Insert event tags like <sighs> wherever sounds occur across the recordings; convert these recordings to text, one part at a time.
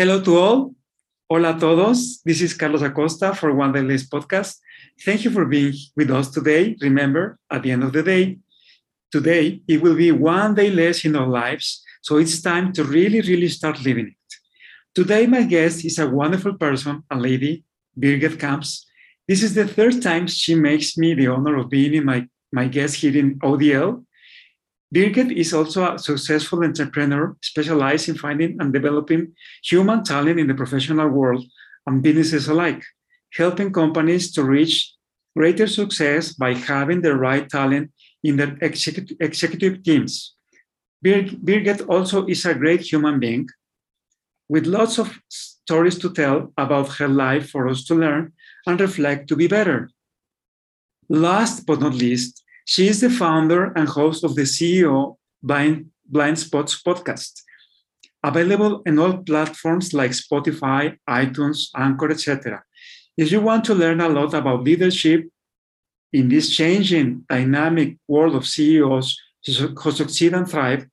Hello to all. Hola a todos. This is Carlos Acosta for One Day Less podcast. Thank you for being with us today. Remember, at the end of the day, today it will be one day less in our lives. So it's time to really, really start living it. Today, my guest is a wonderful person, a lady, Birgit Kamps. This is the third time she makes me the honor of being in my, my guest here in ODL. Birgit is also a successful entrepreneur specialized in finding and developing human talent in the professional world and businesses alike, helping companies to reach greater success by having the right talent in their executive, executive teams. Birgit also is a great human being with lots of stories to tell about her life for us to learn and reflect to be better. Last but not least, she is the founder and host of the CEO Blind, Blind Spots podcast, available in all platforms like Spotify, iTunes, Anchor, etc. If you want to learn a lot about leadership in this changing, dynamic world of CEOs who succeed and thrive,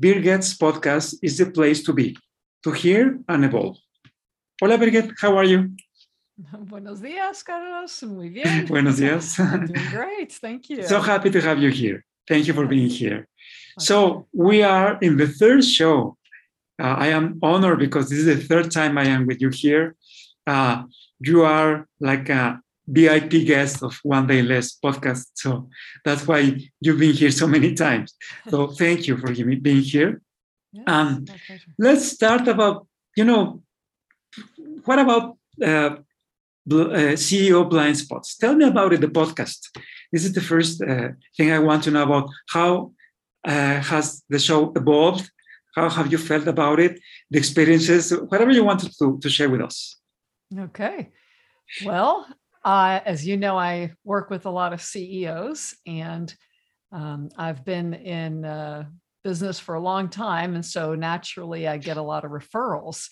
Birgit's podcast is the place to be, to hear and evolve. Hola, Birgit, how are you? <laughs> Buenos días, Carlos. Muy <laughs> bien. Buenos <laughs> días. doing great. Thank you. So happy to have you here. Thank you for being here. So we are in the third show. Uh, I am honored because this is the third time I am with you here. Uh, you are like a VIP guest of One Day Less podcast. So that's why you've been here so many times. So thank you for being here. Yes, um, let's start about, you know, what about uh, uh, CEO Blind Spots. Tell me about it, the podcast. This is the first uh, thing I want to know about. How uh, has the show evolved? How have you felt about it? The experiences, whatever you wanted to, to share with us. Okay. Well, as you know, I work with a lot of CEOs, and um, I've been in uh, business for a long time. And so naturally, I get a lot of referrals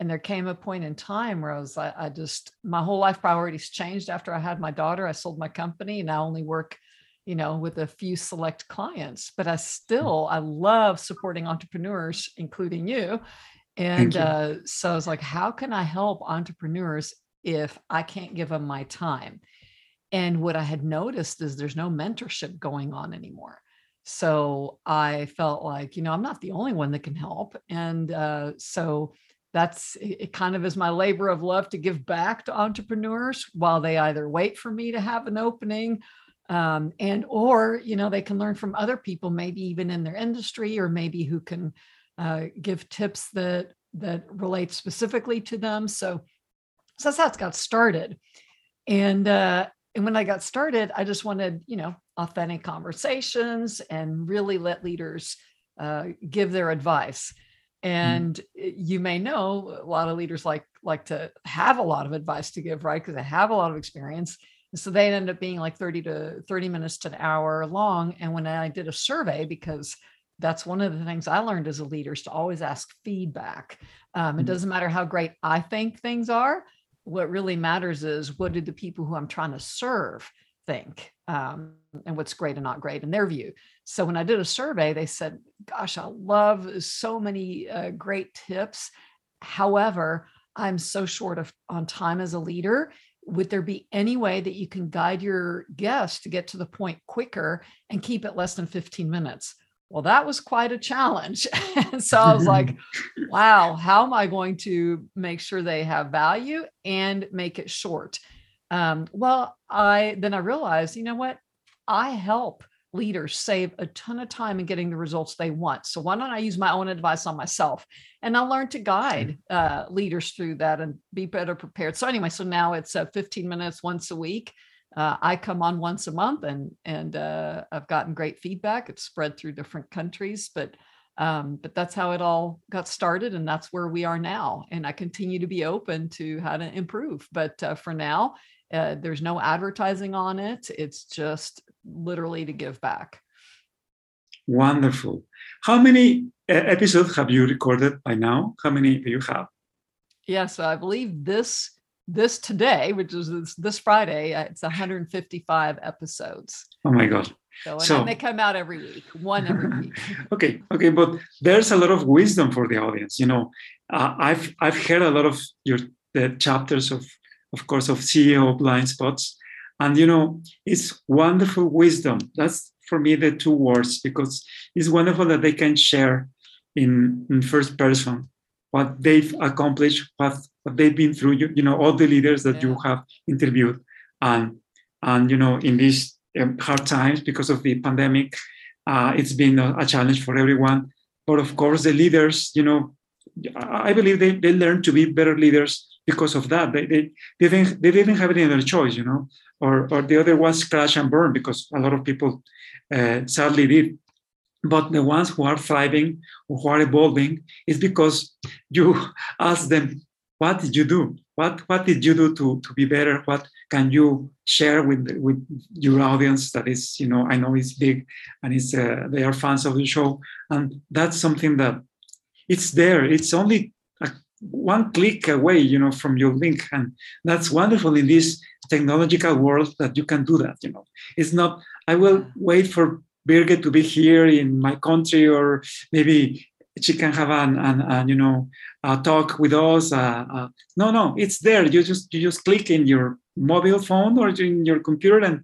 and there came a point in time where I was I, I just my whole life priorities changed after I had my daughter. I sold my company and I only work, you know, with a few select clients, but I mm. still I love supporting entrepreneurs, including you. And you. Uh, so I was like, how can I help entrepreneurs if I can't give them my time? And what I had noticed is there's no mentorship going on anymore. So I felt like, you know, I'm not the only one that can help. And uh, so that's it kind of is my labor of love to give back to entrepreneurs while they either wait for me to have an opening um, and or you know they can learn from other people maybe even in their industry or maybe who can uh, give tips that that relate specifically to them. So so that's how it got started. And uh, and when i got started i just wanted you know authentic conversations and really let leaders uh, give their advice Mm. and you may know a lot of leaders like like to have a lot of advice to give right? Because they have a lot of experience. And so they end up being like 30 to 30 minutes to an hour long. And when i did a survey because that's one of the things i learned as a leader is to always ask feedback. Um, it mm. doesn't matter how great i think things are. What really matters is what do the people who i'm trying to serve think um, and what's great and not great in their view. So when I did a survey, they said, "Gosh, I love so many uh, great tips. However, I'm so short of on time as a leader. Would there be any way that you can guide your guests to get to the point quicker and keep it less than 15 minutes?" Well, that was quite a challenge. <laughs> and so I was like, <laughs> wow, how am I going to make sure they have value and make it short? Um, well, I then I realized, you know what? I help leaders save a ton of time in getting the results they want. So why don't I use my own advice on myself? And I learned to guide uh, leaders through that and be better prepared. So anyway, so now it's uh, 15 minutes once a week. Uh, I come on once a month, and and uh, I've gotten great feedback. It's spread through different countries, but um, but that's how it all got started, and that's where we are now. And I continue to be open to how to improve. But uh, for now, uh, there's no advertising on it. It's just literally to give back. Wonderful. How many uh, episodes have you recorded by now? How many do you have? Yeah, so I believe this this today, which is this, this Friday, uh, it's 155 episodes. Oh my God. So, so they come out every week, one every <laughs> week. okay, okay, but there's a lot of wisdom for the audience. You know, uh, I've I've heard a lot of your the chapters of of course of CEO blind spots, and you know it's wonderful wisdom. That's for me the two words because it's wonderful that they can share in, in first person what they've accomplished, what, what they've been through. You, you know all the leaders that yeah. you have interviewed, and and you know in these um, hard times because of the pandemic, uh, it's been a, a challenge for everyone. But of course, the leaders, you know, I believe they, they learn to be better leaders because of that. They, they, they, didn't, they didn't have any other choice, you know, or, or the other ones crash and burn because a lot of people uh, sadly did. But the ones who are thriving or who are evolving is because <laughs> you ask them, what did you do? What, what did you do to, to be better? What can you share with, with your audience that is, you know, I know it's big and it's, uh, they are fans of the show. And that's something that it's there. It's only one click away, you know, from your link, and that's wonderful in this technological world that you can do that. You know, it's not. I will wait for Birgit to be here in my country, or maybe she can have an, an, an you know a talk with us. Uh, uh, no, no, it's there. You just you just click in your mobile phone or in your computer, and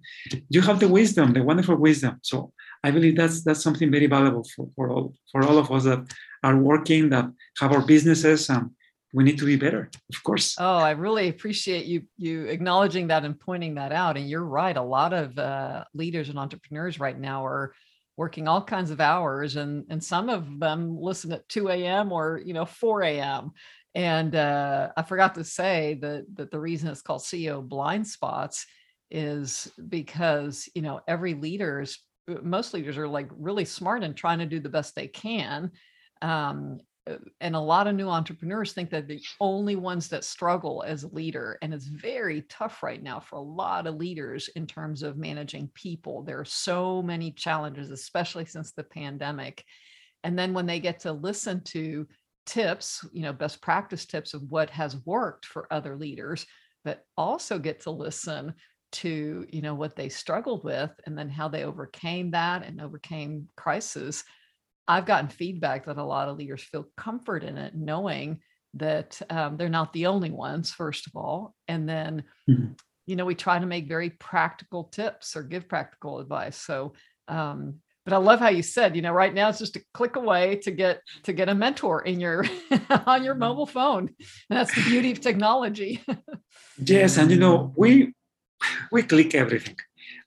you have the wisdom, the wonderful wisdom. So I believe that's that's something very valuable for, for all for all of us that are working, that have our businesses. Um, we need to be better, of course. Oh, I really appreciate you you acknowledging that and pointing that out. And you're right. A lot of uh, leaders and entrepreneurs right now are working all kinds of hours, and and some of them listen at 2 a.m. or you know 4 a.m. And uh, I forgot to say that that the reason it's called CEO blind spots is because you know every leader's most leaders are like really smart and trying to do the best they can um, Uh, and a lot of new entrepreneurs think that the only ones that struggle as a leader and it's very tough right now for a lot of leaders in terms of managing people there are so many challenges especially since the pandemic. And then when they get to listen to tips you know best practice tips of what has worked for other leaders but also get to listen to you know what they struggled with and then how they overcame that and overcame crisis I've gotten feedback that a lot of leaders feel comfort in it, knowing that um, they're not the only ones, first of all. And then, mm-hmm. you know, we try to make very practical tips or give practical advice. So, um, but I love how you said, you know, right now it's just a click away to get to get a mentor in your <laughs> on your mobile phone. And that's the beauty of technology. <laughs> yes, and you know, we we click everything,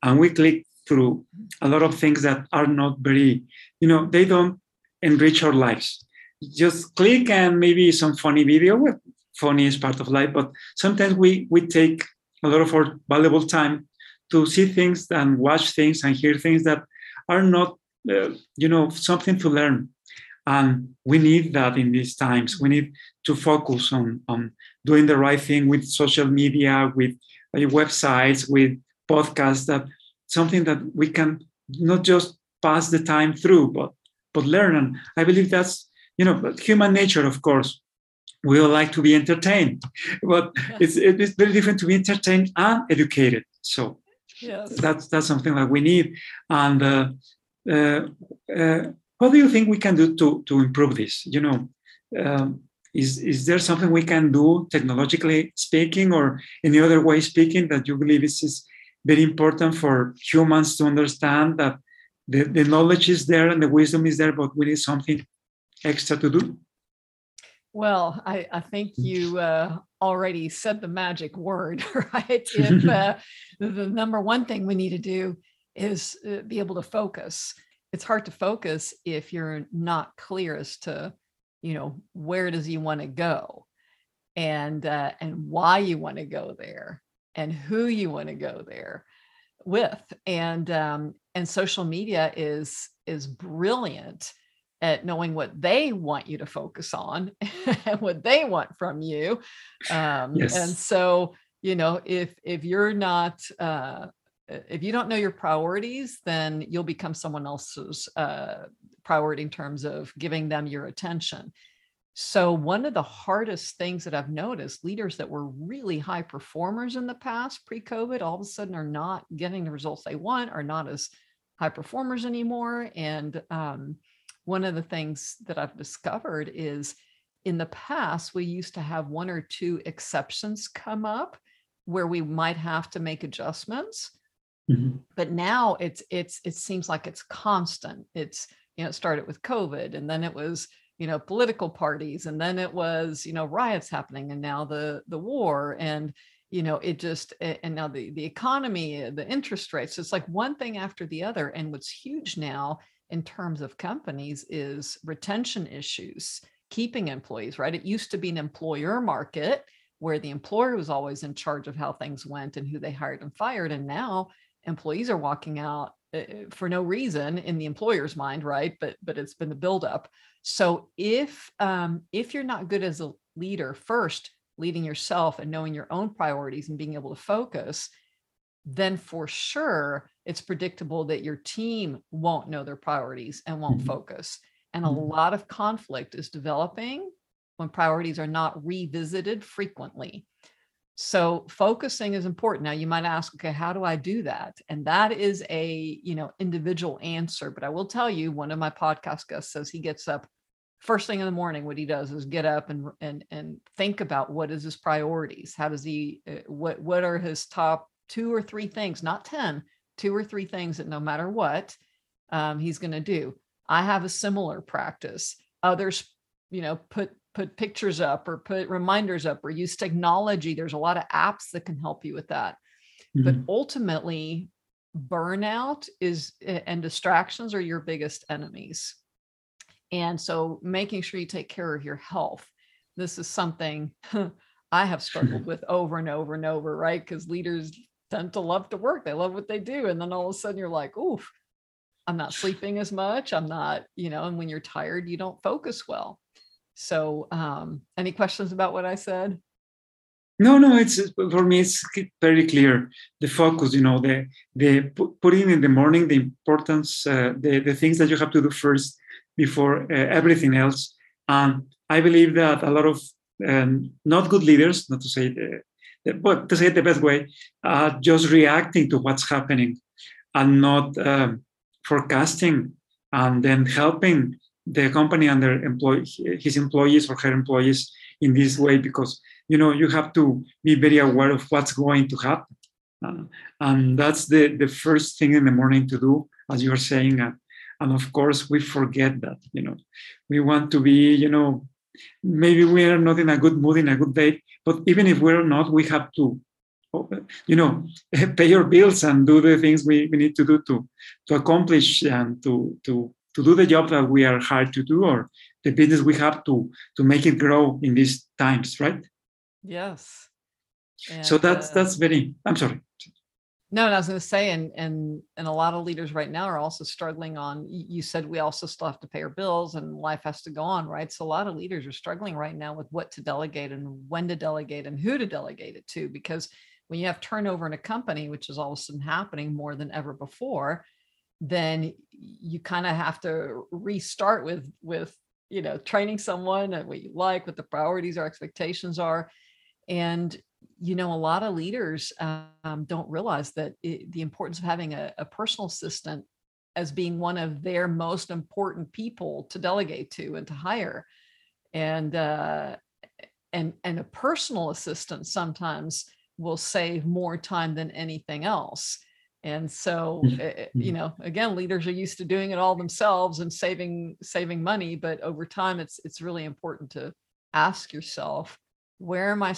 and we click through a lot of things that are not very you know they don't enrich our lives. Just click and maybe some funny video well, funny is part of life but sometimes we we take a lot of our valuable time to see things and watch things and hear things that are not uh, you know something to learn. And we need that in these times. We need to focus on on doing the right thing with social media with uh, websites with podcasts that something that we can not just pass the time through, but but learn. And I believe that's you know human nature, of course. We all like to be entertained, <laughs> but it's it's very different to be entertained and educated. So yes. that's that's something that we need. And uh, uh, uh, what do you think we can do to to improve this? You know. Um, is, is there something we can do technologically speaking or any other way speaking that you believe is, is very important for humans to understand that the, the knowledge is there and the wisdom is there, but we need something extra to do. Well, I, I think you uh, already said the magic word, <laughs> right? <laughs> If uh, the, number one thing we need to do is uh, be able to focus. It's hard to focus if you're not clear as to, you know, where does you want to go, and uh, and why you want to go there, and who you want to go there with and um, and social media is is brilliant at knowing what they want you to focus on <laughs> and what they want from you um, yes. and so you know if if you're not uh, if you don't know your priorities then you'll become someone else's uh, priority in terms of giving them your attention so, one of the hardest things that I've noticed leaders that were really high performers in the past pre COVID all of a sudden are not getting the results they want, are not as high performers anymore. And um, one of the things that I've discovered is in the past, we used to have one or two exceptions come up where we might have to make adjustments. Mm-hmm. But now it's it's it seems like it's constant. It's you know it started with COVID and then it was you know political parties and then it was you know riots happening and now the the war and you know it just and now the the economy the interest rates it's like one thing after the other and what's huge now in terms of companies is retention issues keeping employees right? It used to be an employer market where the employer was always in charge of how things went and who they hired and fired and now employees are walking out uh, for no reason in the employer's mind right but but it's been the buildup so if um, if you're not good as a leader first leading yourself and knowing your own priorities and being able to focus then for sure it's predictable that your team won't know their priorities and won't mm-hmm. focus and a mm-hmm. lot of conflict is developing when priorities are not revisited frequently so focusing is important. Now you might ask okay how do i do that? And that is a you know individual answer but i will tell you one of my podcast guests says he gets up first thing in the morning what he does is get up and and and think about what is his priorities? How does he uh, what what are his top two or three things not 10 two or three things that no matter what um, he's going to do? I have a similar practice. Others you know put put pictures up or put reminders up or use technology. There's a lot of apps that can help you with that. Mm-hmm. But ultimately, burnout is and distractions are your biggest enemies. And so making sure you take care of your health. This is something <laughs> I have struggled <laughs> with over and over and over, right? Because leaders tend to love to work. They love what they do. And then all of a sudden you're like, oof, I'm not sleeping as much. I'm not, you know, and when you're tired, you don't focus well. So, um, any questions about what I said? No, no. It's for me. It's very clear. The focus, you know, the the putting in the morning the importance, uh, the the things that you have to do first before uh, everything else. And I believe that a lot of um, not good leaders, not to say the, the, but to say it the best way, are just reacting to what's happening and not um, forecasting and then helping the company and their employee, his employees or her employees in this way because you know you have to be very aware of what's going to happen. Uh, and that's the the first thing in the morning to do as you are saying. Uh, and of course we forget that you know. We want to be you know maybe we are not in a good mood in a good day but even if we're not we have to you know <laughs> pay your bills and do the things we, we need to do to to accomplish and to to to do the job that we are hired to do or the business we have to to make it grow in these times right yes and, so that's uh, that's very i'm sorry no, and I was going to say, and and and a lot of leaders right now are also struggling on. You said we also still have to pay our bills, and life has to go on, right? So a lot of leaders are struggling right now with what to delegate and when to delegate and who to delegate it to, because when you have turnover in a company, which is all of a sudden happening more than ever before, then you kind of have to restart with with you know training someone and what you like what the priorities or expectations are. And you know a lot of leaders um, don't realize that it, the importance of having a, a, personal assistant as being one of their most important people to delegate to and to hire. And uh, and and a personal assistant sometimes will save more time than anything else and so mm-hmm. eh, eh, you mm-hmm. know again leaders are used to doing it all themselves and saving saving money but over time it's it's really important to ask yourself where am i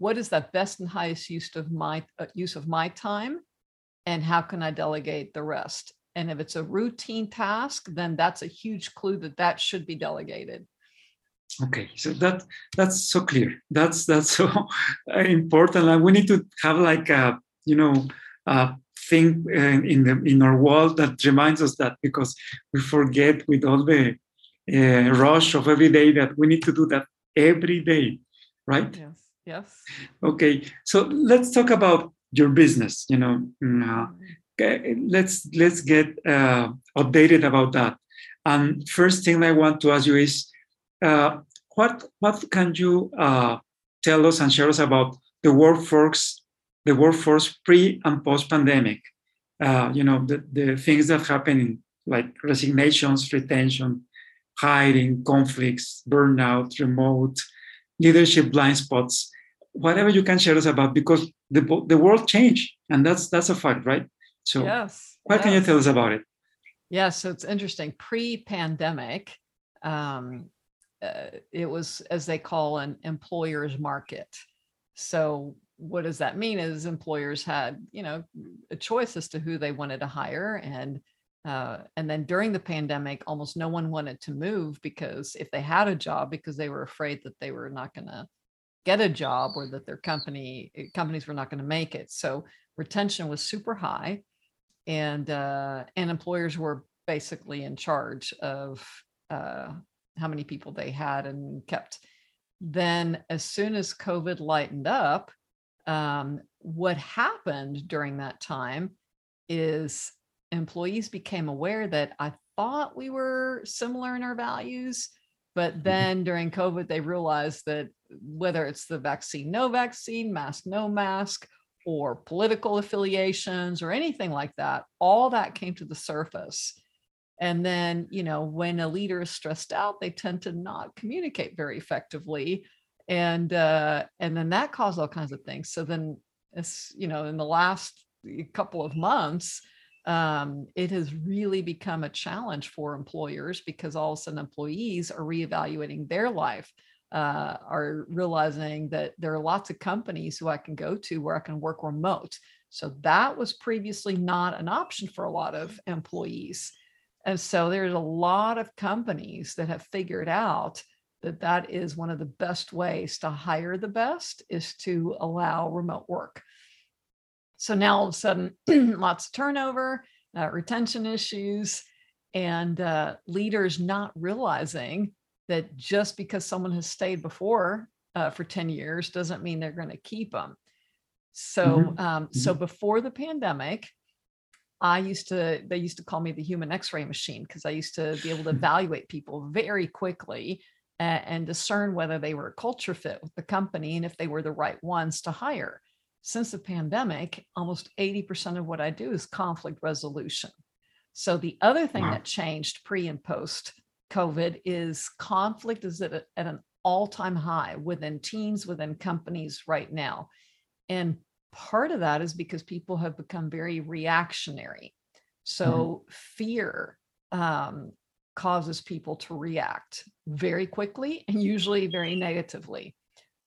what is that best and highest use of my uh, use of my time? And how can i delegate the rest? And if it's a routine task then that's a huge clue that that should be delegated. Okay so that that's so clear. That's that's <laughs> so important. And we need to have like a you know a thing uh, in the in our world that reminds us that because we forget with all the uh, rush of every day that we need to do that every day right? Yes yes. Okay so let's talk about your business you know mm, uh, mm-hmm. let's let's get uh, updated about that. And first thing i want to ask you is uh, what what can you uh, tell us and share us about the workforce the workforce pre and post pandemic. Uh, you know, the, the things that happen in like resignations, retention. hiring, conflicts, burnout, remote, leadership blind spots, whatever you can share us about, because the, the world changed and that's that's a fact, right? So yes, what yes. can you tell us about it? Yeah, so it's interesting. Pre-pandemic, um, uh, it was as they call an employer's market. So what does that mean? Is employers had you know a choice as to who they wanted to hire, and uh, and then during the pandemic, almost no one wanted to move because if they had a job, because they were afraid that they were not going to get a job or that their company companies were not going to make it. So retention was super high, and uh, and employers were basically in charge of uh, how many people they had and kept. Then, as soon as COVID lightened up, um, what happened during that time is employees became aware that I thought we were similar in our values. But Mm-hmm. then during COVID, they realized that whether it's the vaccine, no vaccine, mask, no mask, or political affiliations or anything like that, all that came to the surface. And then, you know, when a leader is stressed out, they tend to not communicate very effectively. And uh, and then that caused all kinds of things. So then it's, you know, in the last couple of months, um, it has really become a challenge for employers because all of a sudden employees are reevaluating their life, uh, are realizing that there are lots of companies who I can go to where I can work remote. So that was previously not an option for a lot of employees. And so there's a lot of companies that have figured out that that is one of the best ways to hire the best is to allow remote work. So now all of a sudden, <clears throat> lots of turnover, uh, retention issues, and uh, leaders not realizing that just because someone has stayed before uh, for 10 years doesn't mean they're going to keep them. So, Mhm. um, so before the pandemic, I used to, they used to call me the human x ray machine because I used to be able to <laughs> evaluate people very quickly and, discern whether they were a culture fit with the company and if they were the right ones to hire. Since the pandemic, almost 80% of what I do is conflict resolution. So the other thing Wow. that changed pre and post COVID is conflict is at, a, at an all time high within teams, within companies right now. And part of that is because people have become very reactionary. So fear um, causes people to react very quickly and usually very negatively.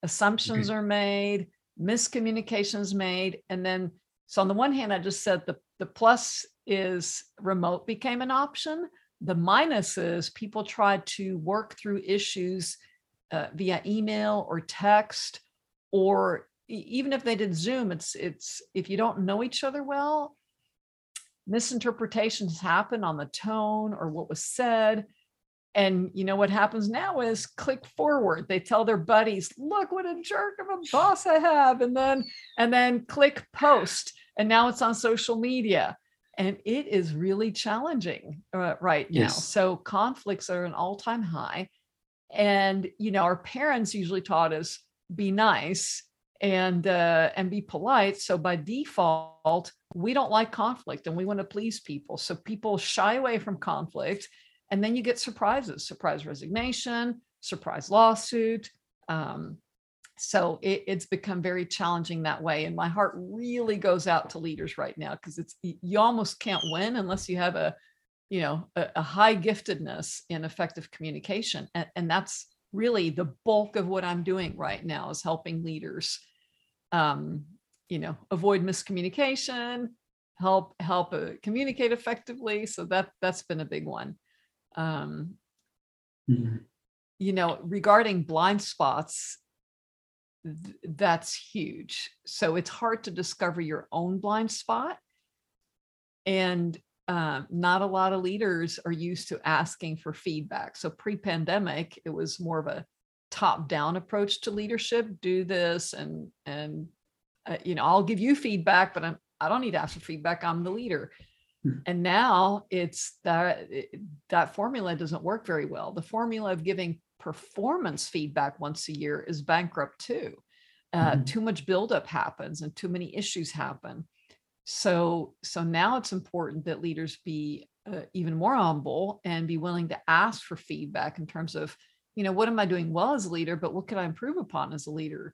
Assumptions are made, miscommunications made, and then so on the one hand, I just said the the plus is remote became an option. The minus is people tried to work through issues uh, via email or text, or even if they did Zoom. It's it's if you don't know each other well, misinterpretations happen on the tone or what was said. And you know what happens now is click forward. They tell their buddies, "Look what a jerk of a boss I have," and then and then click post, and now it's on social media, and it is really challenging uh, right now. So conflicts are an all-time high, and you know our parents usually taught us be nice and uh, and be polite. So by default, we don't like conflict and we want to please people. So people shy away from conflict, and then you get surprises: surprise resignation, surprise lawsuit. Um, so it, it's become very challenging that way, and my heart really goes out to leaders right now because it's you almost can't win unless you have a you know a, a high giftedness in effective communication, and, and that's really the bulk of what I'm doing right now is helping leaders um, you know, avoid miscommunication, help help uh, communicate effectively. So that that's been a big one. Um, Mhm. you know, regarding blind spots, th- that's huge. So it's hard to discover your own blind spot, and uh, not a lot of leaders are used to asking for feedback. So pre-pandemic, it was more of a top-down approach to leadership. Do this, and and uh, you know, I'll give you feedback, but I'm I don't need to ask for feedback. I'm the leader. Hmm. And now it's that it- that formula doesn't work very well. The formula of giving performance feedback once a year is bankrupt too. Uh, Mhm. Too much buildup happens and too many issues happen. So so now it's important that leaders be uh, even more humble and be willing to ask for feedback in terms of you know what am i doing well as a leader but what can i improve upon as a leader?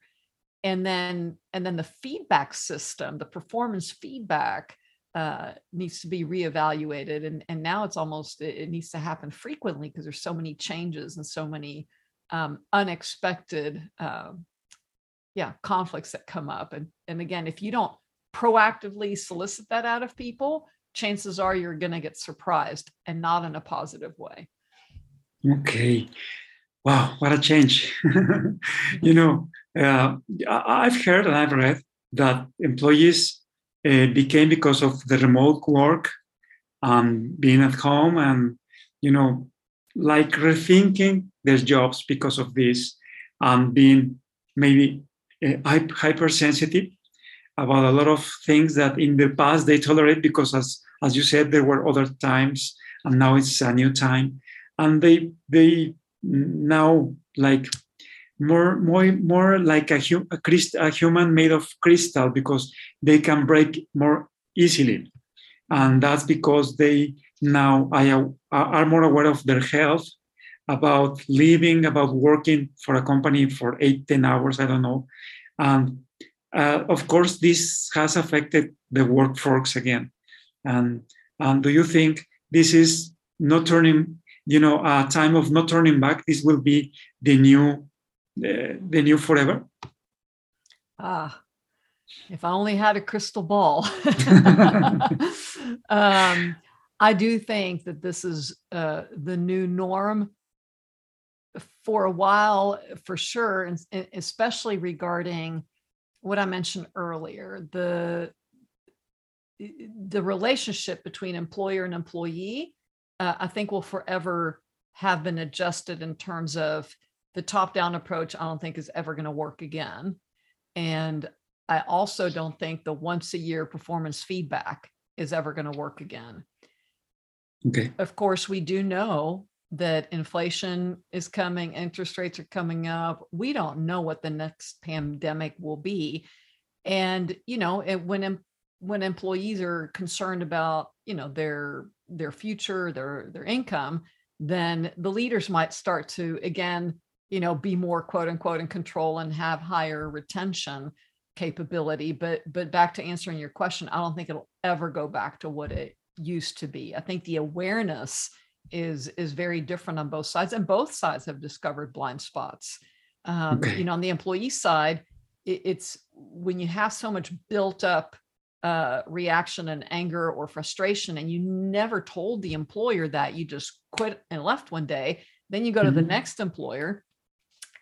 And then and then the feedback system the performance feedback uh, needs to be reevaluated and and now it's almost it, it needs to happen frequently because there's so many changes and so many um, unexpected uh, yeah conflicts that come up. And and again if you don't proactively solicit that out of people chances are you're going to get surprised and not in a positive way. Okay. Wow what a change. <laughs> You know uh, i've heard and i've read that employees uh, became because of the remote work and being at home and you know like rethinking their jobs because of this and being maybe uh, hypersensitive about a lot of things that in the past they tolerate because as as you said there were other times and now it's a new time. And they they now like more more more like a, hu- a, Christ, a human made of crystal because they can break more easily. And that's because they now are more aware of their health about living about working for a company for eight ten hours i don't know. And uh, of course this has affected the workforce again. And and do you think this is not turning you know a time of not turning back? This will be the new uh, the new forever? Ah if i only had a crystal ball. <laughs> Um, i do think that this is uh, the new norm for a while for sure and especially regarding what i mentioned earlier the the relationship between employer and employee, uh, I think will forever have been adjusted in terms of the top down approach. I don't think is ever going to work again. And I also don't think the once a year performance feedback is ever going to work again. Okay. Of course, we do know that inflation is coming, interest rates are coming up. We don't know what the next pandemic will be. And, you know, it, when when employees are concerned about you know their their future their their income then the leaders might start to again you know be more quote unquote in control and have higher retention capability but but back to answering your question i don't think it'll ever go back to what it used to be i think the awareness is is very different on both sides and both sides have discovered blind spots. Um, you know on the employee side it, it's when you have so much built up uh, reaction and anger or frustration and you never told the employer that you just quit and left one day then you go to mm-hmm. the next employer.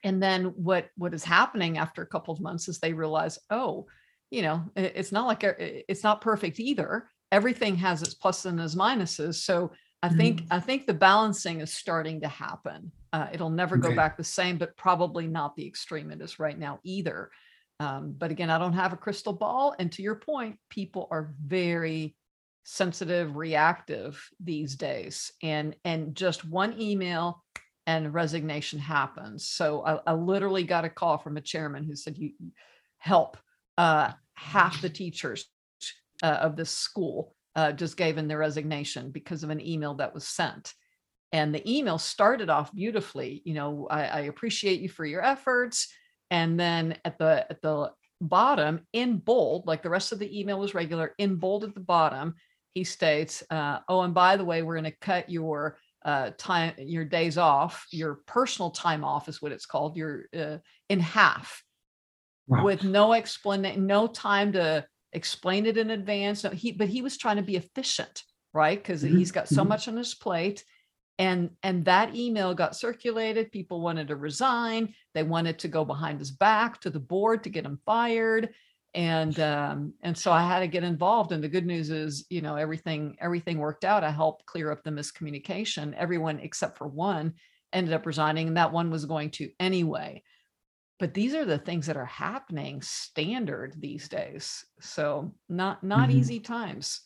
And then what what is happening after a couple of months is they realize oh you know it's not like a, it's not perfect either. Everything has its pluses and its minuses. So i think mm-hmm. i think the balancing is starting to happen uh, it'll never okay. go back the same but probably not the extreme it is right now either um, but again, I don't have a crystal ball. And to your point, people are very sensitive, reactive these days. And and just one email and resignation happens. So I, I literally got a call from a chairman who said, "You help uh, half the teachers uh, of this school uh, just gave in their resignation because of an email that was sent." And the email started off beautifully. You know, I, I appreciate you for your efforts and then at the at the bottom in bold like the rest of the email was regular in bold at the bottom he states uh, oh and by the way we're going to cut your uh, time your days off your personal time off is what it's called your uh, in half wow. with no explanation no time to explain it in advance. No, he but he was trying to be efficient right? Because mm-hmm. he's got so mm-hmm. much on his plate. And and that email got circulated. People wanted to resign. They wanted to go behind his back to the board to get him fired. And um, and so i had to get involved. And the good news is you know everything everything worked out. I helped clear up the miscommunication. Everyone except for one ended up resigning and that one was going to anyway but these are the things that are happening standard these days so not not mm-hmm. easy times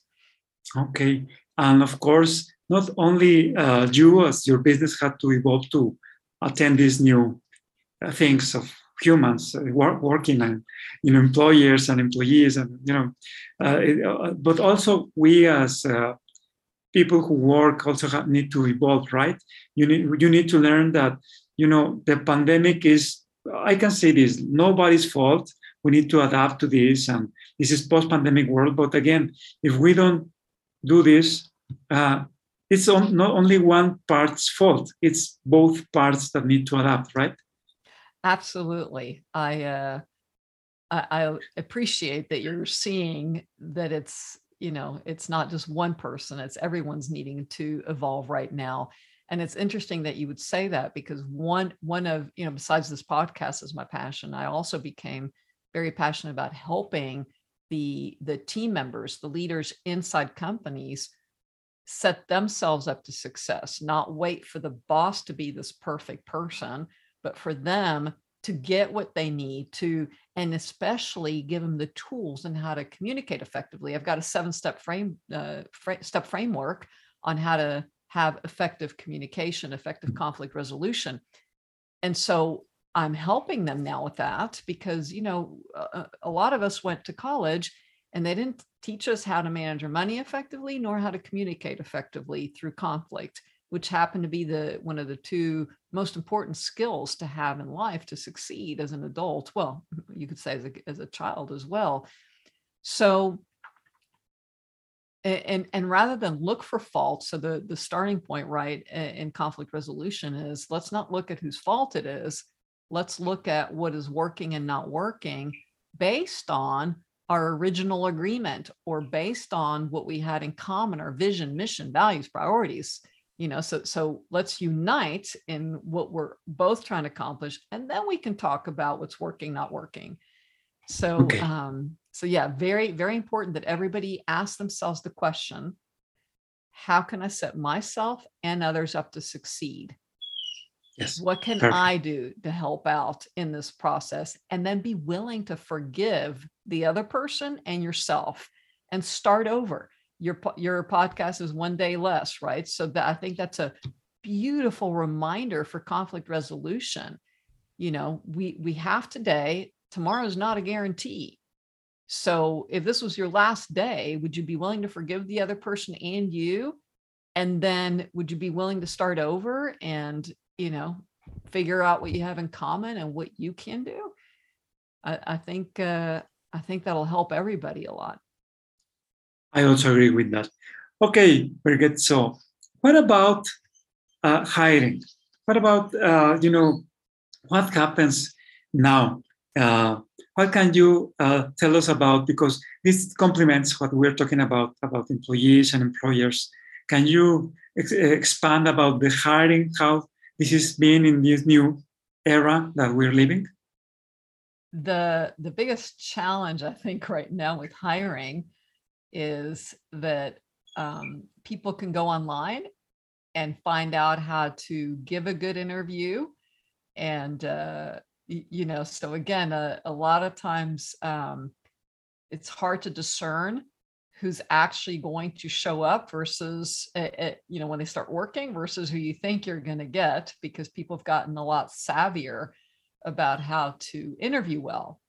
okay and of course not only uh, you as your business had to evolve to attend these new uh, things of humans uh, work, working and you know employers and employees and you know uh, uh but also we as uh, people who work also have, need to evolve, right? You need you need to learn that you know the pandemic is. I can say this: nobody's fault. We need to adapt to this, and this is post-pandemic world. But again, if we don't do this, uh, it's on, not only one part's fault; it's both parts that need to adapt, right? Absolutely. I uh, I, I appreciate that you're seeing that it's you know it's not just one person it's everyone's needing to evolve right now and it's interesting that you would say that because one one of you know besides this podcast is my passion i also became very passionate about helping the the team members the leaders inside companies set themselves up to success not wait for the boss to be this perfect person but for them to get what they need to and especially give them the tools and how to communicate effectively. I've got a seven step frame uh, step framework on how to have effective communication effective conflict resolution. And so i'm helping them now with that because you know a, a lot of us went to college and they didn't teach us how to manage our money effectively nor how to communicate effectively through conflict which happen to be the one of the two most important skills to have in life to succeed as an adult. Well you could say as a, as a child as well. So and and rather than look for fault so the the starting point right in conflict resolution is let's not look at whose fault it is. Let's look at what is working and not working based on our original agreement or based on what we had in common our vision mission values priorities you know so so let's unite in what we're both trying to accomplish and then we can talk about what's working not working so okay. um so yeah very very important that everybody ask themselves the question how can i set myself and others up to succeed? Yes what can Perfect. i do to help out in this process? And then be willing to forgive the other person and yourself and start over. Your your podcast is one day less right? So that i think that's a beautiful reminder for conflict resolution. You know we we have today tomorrow is not a guarantee so if this was your last day would you be willing to forgive the other person and you and then would you be willing to start over and you know figure out what you have in common and what you can do i, I think uh, i think that'll help everybody a lot I also agree with that. Okay, very good. So, what about uh, hiring? What about uh, you know what happens now? Uh, what can you uh, tell us about? Because this complements what we're talking about about employees and employers. Can you ex- expand about the hiring? How this is being in this new era that we're living? The the biggest challenge I think right now with hiring is that um, people can go online and find out how to give a good interview and uh, you know so again a, a lot of times um, it's hard to discern who's actually going to show up versus uh, uh, you know when they start working versus who you think you're going to get because people have gotten a lot savvier about how to interview well.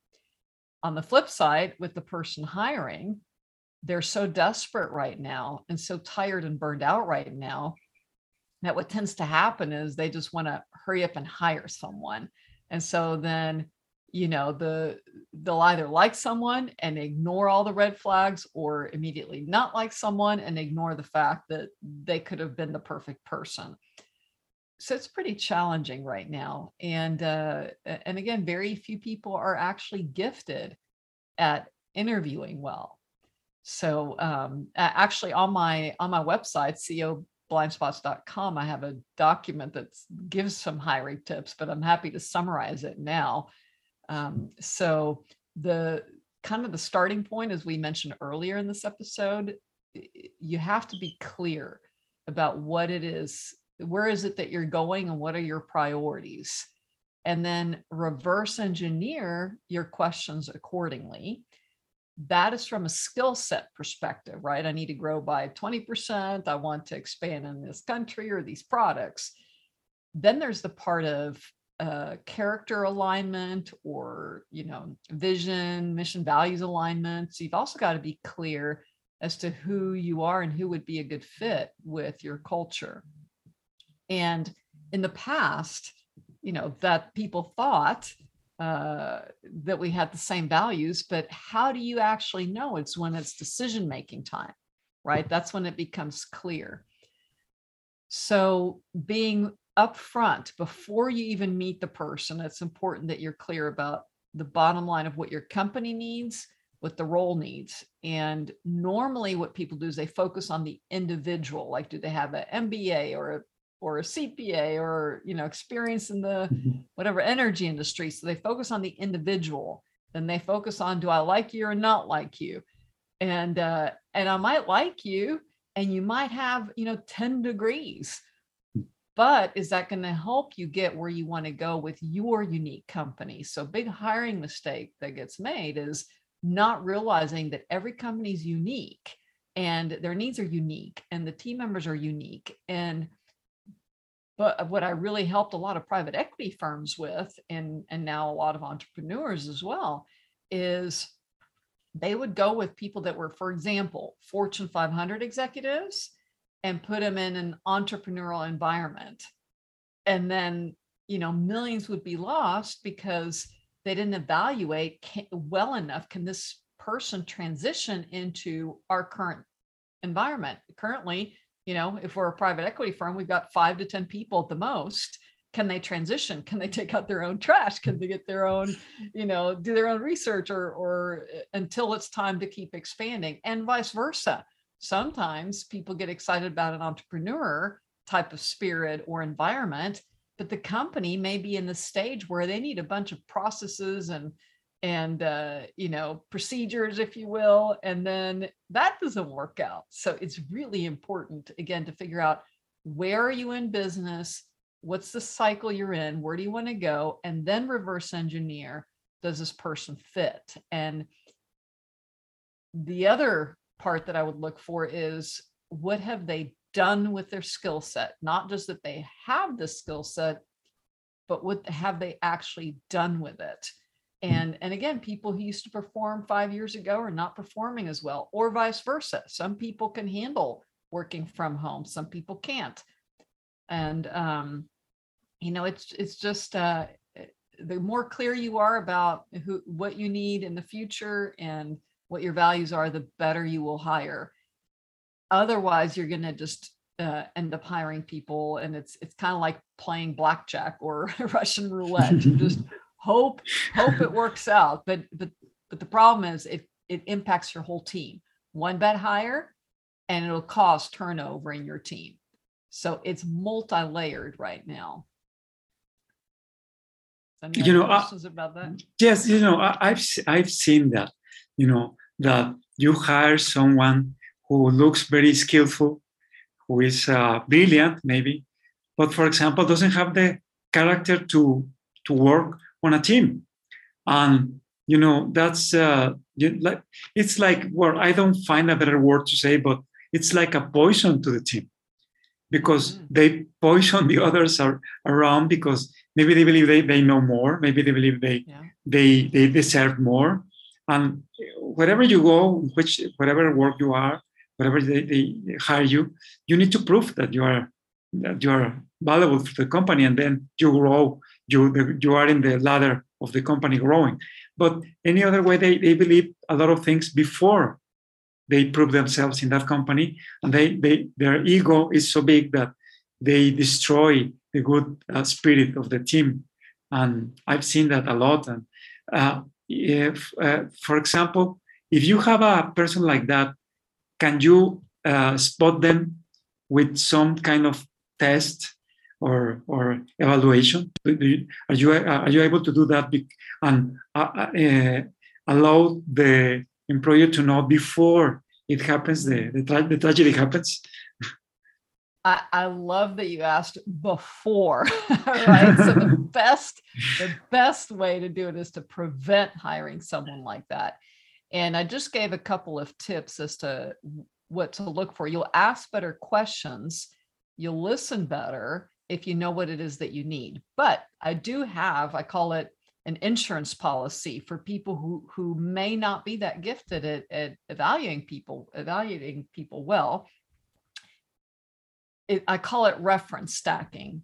On the flip side with the person hiring they're so desperate right now and so tired and burned out right now that what tends to happen is they just want to hurry up and hire someone and so then you know the they'll either like someone and ignore all the red flags or immediately not like someone and ignore the fact that they could have been the perfect person. So it's pretty challenging right now. And uh, and again very few people are actually gifted at interviewing well. So um, actually on my on my website, ceoblindspots.com, I have a document that gives some hiring tips, but I'm happy to summarize it now. Um, so the kind of the starting point, as we mentioned earlier in this episode, you have to be clear about what it is, where is it that you're going, and what are your priorities, and then reverse engineer your questions accordingly that is from a skill set perspective, right? I need to grow by 20%. I want to expand in this country or these products. Then there's the part of uh, character alignment or, you know, vision, mission, values alignment. So you've also got to be clear as to who you are and who would be a good fit with your culture. And in the past, you know, that people thought uh, that we had the same values, but how do you actually know? It's when it's decision making time, right? That's when it becomes clear. So being upfront before you even meet the person, it's important that you're clear about the bottom line of what your company needs what the role needs. And normally what people do is they focus on the individual, like do they have an MBA or a or a CPA or you know experience in the mm-hmm. whatever energy industry. So they focus on the individual. Then they focus on do I like you or not like you? And uh, and I might like you, and you might have you know 10 degrees. But is that going to help you get where you want to go with your unique company? So big hiring mistake that gets made is not realizing that every company is unique and their needs are unique and the team members are unique and but uh, what i really helped a lot of private equity firms with and and now a lot of entrepreneurs as well is they would go with people that were for example fortune 500 executives and put them in an entrepreneurial environment. And then you know millions would be lost because they didn't evaluate well enough can this person transition into our current environment? Currently you know if we're a private equity firm we've got five to ten people at the most. Can they transition? Can they take out their own trash? Can they get their own you know do their own research or or uh, until it's time to keep expanding and vice versa? Sometimes people get excited about an entrepreneur type of spirit or environment but the company may be in the stage where they need a bunch of processes and and uh, you know procedures if you will and then that doesn't work out. So it's really important again to figure out where are you in business what's the cycle you're in where do you want to go and then reverse engineer does this person fit? And the other part that i would look for is what have they done with their skill set? Not just that they have the skill set but what have they actually done with it and and again people who used to perform five years ago are not performing as well or vice versa. Some people can handle working from home some people can't. And um you know it's it's just uh the more clear you are about who what you need in the future and what your values are the better you will hire. Otherwise you're going to just uh, end up hiring people and it's it's kind of like playing blackjack or <laughs> russian roulette. You just <laughs> hope hope it <laughs> works out but but but the problem is it it impacts your whole team. One bet higher and it'll cause turnover in your team. So it's multi-layered right now. You know questions about that? Yes you know I, i've i've seen that you know that you hire someone who looks very skillful, who is uh, brilliant, maybe, but for example, doesn't have the character to to work on a team, and you know that's uh, you, like it's like well, I don't find a better word to say, but it's like a poison to the team because mm. they poison <laughs> the others are around because maybe they believe they, they know more maybe they believe they yeah. they they deserve more and wherever you go which whatever work you are whatever they, they hire you, you need to prove that you are that you are valuable to the company, and then you grow. You you are in the ladder of the company growing. But any other way, they, they believe a lot of things before they prove themselves in that company, and they, they their ego is so big that they destroy the good uh, spirit of the team. And I've seen that a lot. And uh, if, uh, for example, if you have a person like that can you uh, spot them with some kind of test or or evaluation? You, are you are you able to do that and uh, uh, allow the employer to know before it happens, the the, tra- the tragedy happens? <laughs> I, I love that you asked before, <laughs> right? so the <laughs> best the best way to do it is to prevent hiring someone like that. And I just gave a couple of tips as to what to look for. You'll ask better questions, you'll listen better if you know what it is that you need. But I do have, I call it an insurance policy for people who who may not be that gifted at, at evaluating people evaluating people well. It, i call it reference stacking.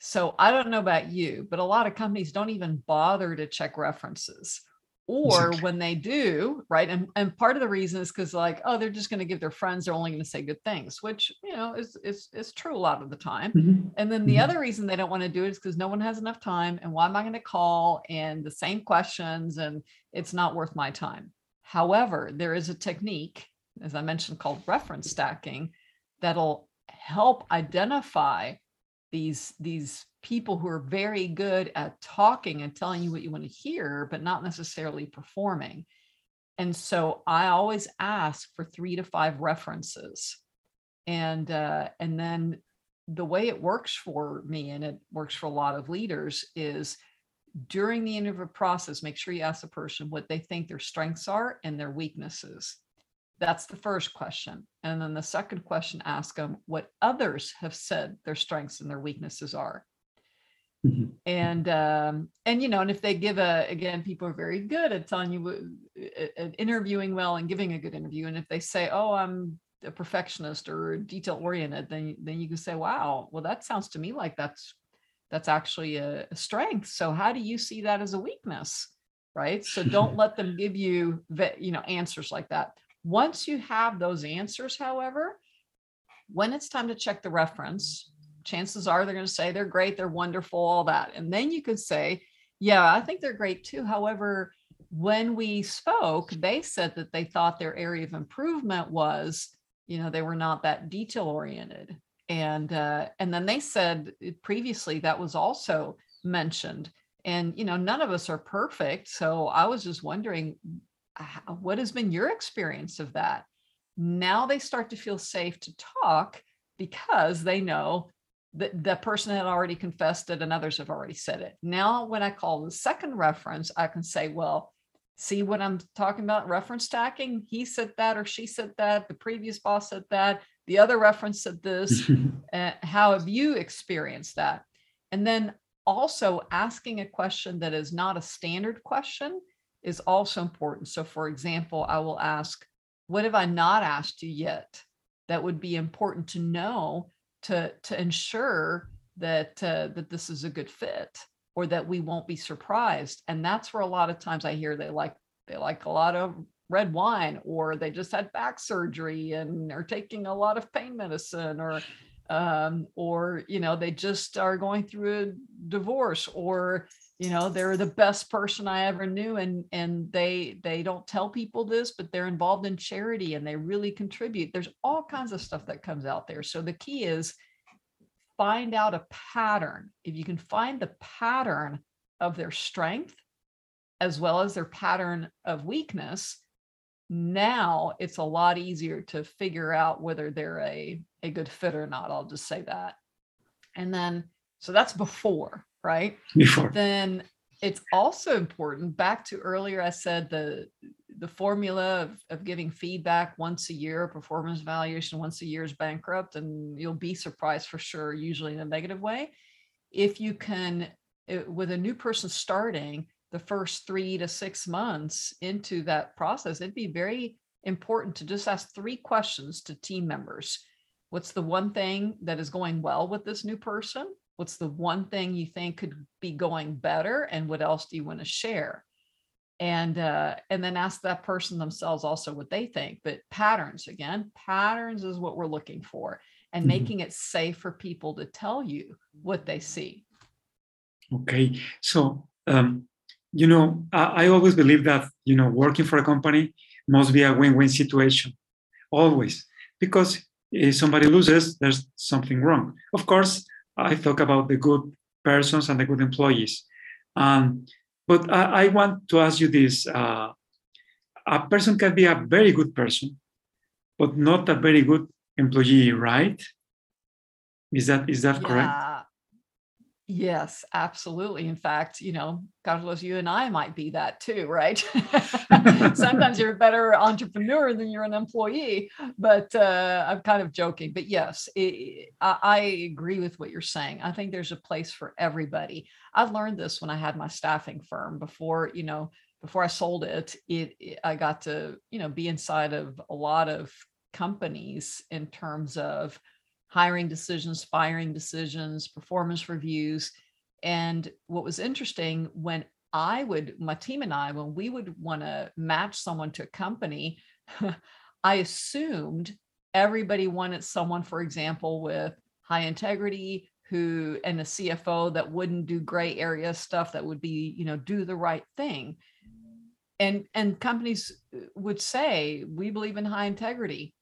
So i don't know about you but a lot of companies don't even bother to check references or when they do right and, and part of the reason is because like oh they're just going to give their friends they're only going to say good things which you know is is, is true a lot of the time mm-hmm. and then the mm-hmm. other reason they don't want to do it is because no one has enough time and why am i going to call and the same questions and it's not worth my time however there is a technique as i mentioned called reference stacking that'll help identify these these people who are very good at talking and telling you what you want to hear, but not necessarily performing. And so I always ask for three to five references. And uh, and then the way it works for me, and it works for a lot of leaders, is during the interview process, make sure you ask the person what they think their strengths are and their weaknesses. That's the first question. And then the second question, ask them what others have said their strengths and their weaknesses are. Mm-hmm. And um, and you know, and if they give a again, people are very good at telling you at interviewing well and giving a good interview. And if they say, "Oh, I'm a perfectionist or detail oriented," then then you can say, "Wow, well, that sounds to me like that's that's actually a, a strength. So how do you see that as a weakness?" Right. So don't <laughs> let them give you you know answers like that. Once you have those answers, however, when it's time to check the reference, chances are they're going to say they're great, they're wonderful, all that. And then you could say, yeah, I think they're great too. However, when we spoke, they said that they thought their area of improvement was, you know, they were not that detail oriented. And uh, and then they said previously that was also mentioned. And you know, none of us are perfect. So I was just wondering, what has been your experience of that? Now they start to feel safe to talk because they know that the person had already confessed it and others have already said it. Now, when I call the second reference, I can say, well, see what I'm talking about? Reference stacking. He said that or she said that. The previous boss said that. The other reference said this. uh, <laughs> how have you experienced that? And then also asking a question that is not a standard question is also important. So, for example, I will ask, What have I not asked you yet? That would be important to know to to ensure that uh, that this is a good fit or that we won't be surprised and that's where a lot of times i hear they like they like a lot of red wine or they just had back surgery and are taking a lot of pain medicine or um, or you know they just are going through a divorce or you know they're the best person i ever knew and and they they don't tell people this but they're involved in charity and they really contribute. There's all kinds of stuff that comes out there. So the key is find out a pattern. If you can find the pattern of their strength as well as their pattern of weakness now it's a lot easier to figure out whether they're a a good fit or not i'll just say that. And then so that's before right? Before. Then it's also important back to earlier i said the the formula of, of giving feedback once a year performance evaluation once a year is bankrupt and you'll be surprised for sure usually in a negative way if you can eh, with a new person starting the first three to six months into that process it'd be very important to just ask three questions to team members what's the one thing that is going well with this new person What's the one thing you think could be going better? And what else do you want to share? And uh, and then ask that person themselves also what they think. But patterns again, patterns is what we're looking for, and mm-hmm. making it safe for people to tell you what they see. Okay, so um, you know, I, I always believe that you know working for a company must be a win-win situation, always, because if somebody loses, there's something wrong. Of course, I talk about the good persons and the good employees. Um, but I, I, want to ask you this: uh, a person can be a very good person, but not a very good employee, right? Is that is that yeah. correct? Yes, absolutely. In fact, you know, Carlos, you and I might be that too, right? <laughs> Sometimes you're a better entrepreneur than you're an employee, but uh, I'm kind of joking. But yes, it, I, I agree with what you're saying. I think there's a place for everybody. I learned this when I had my staffing firm before, you know, before I sold it, it, it I got to, you know, be inside of a lot of companies in terms of hiring decisions, firing decisions, performance reviews. And what was interesting when I would, my team and I, when we would want to match someone to a company, <laughs> I assumed everybody wanted someone, for example, with high integrity, who and a CFO that wouldn't do gray area stuff, that would be, you know, do the right thing. And and companies uh, would say, we believe in high integrity.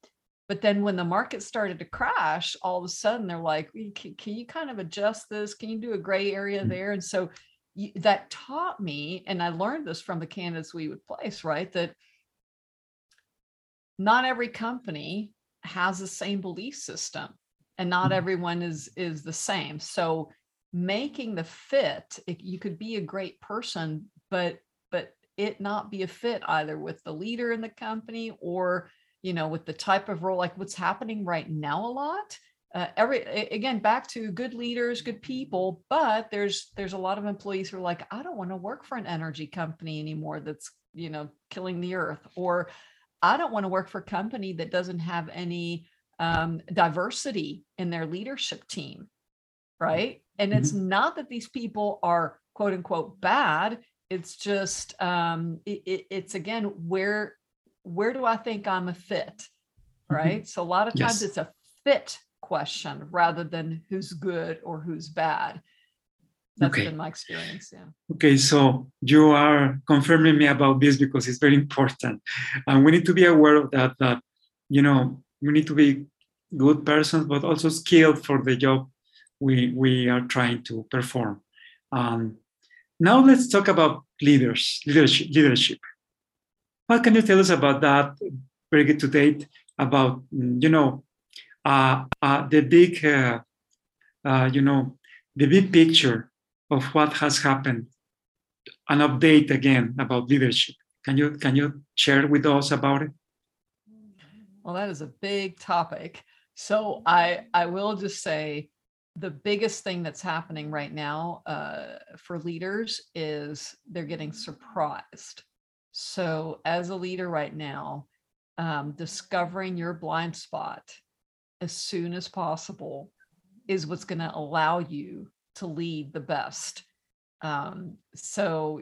But then when the market started to crash, all of a sudden they're like, can, can you kind of adjust this? Can you do a gray area mm. there? And so you, that taught me, and I learned this from the candidates we would place, right? That not every company has the same belief system and not mm-hmm. everyone is is the same so making the fit it, you could be a great person but but it not be a fit either with the leader in the company or you know, with the type of role, like what's happening right now a lot. Uh, every again back to good leaders good people but there's there's a lot of employees who are like i don't want to work for an energy company anymore that's you know killing the earth or i don't want to work for a company that doesn't have any um, diversity in their leadership team right and it's mm-hmm. not that these people are quote unquote bad it's just um, it, it, it's again where where do I think I'm a fit? Mm-hmm. Right. Mm-hmm. So a lot of times yes. it's a fit question rather than who's good or who's bad. That's okay. been my experience. Yeah. Okay, so you are confirming me about this because it's very important, and we need to be aware of that. That you know we need to be good persons, but also skilled for the job we we are trying to perform. Um, now let's talk about leaders, leadership, leadership. What can you tell us about that, Birgit, to date, about, you know, uh, uh, the big, uh, uh, you know, the big picture of what has happened, an update again about leadership. Can you, can you share with us about it? Well, that is a big topic. So I, I will just say the biggest thing that's happening right now uh, for leaders is they're getting surprised so, as a leader right now, um, discovering your blind spot as soon as possible is what's going to allow you to lead the best. Um, so,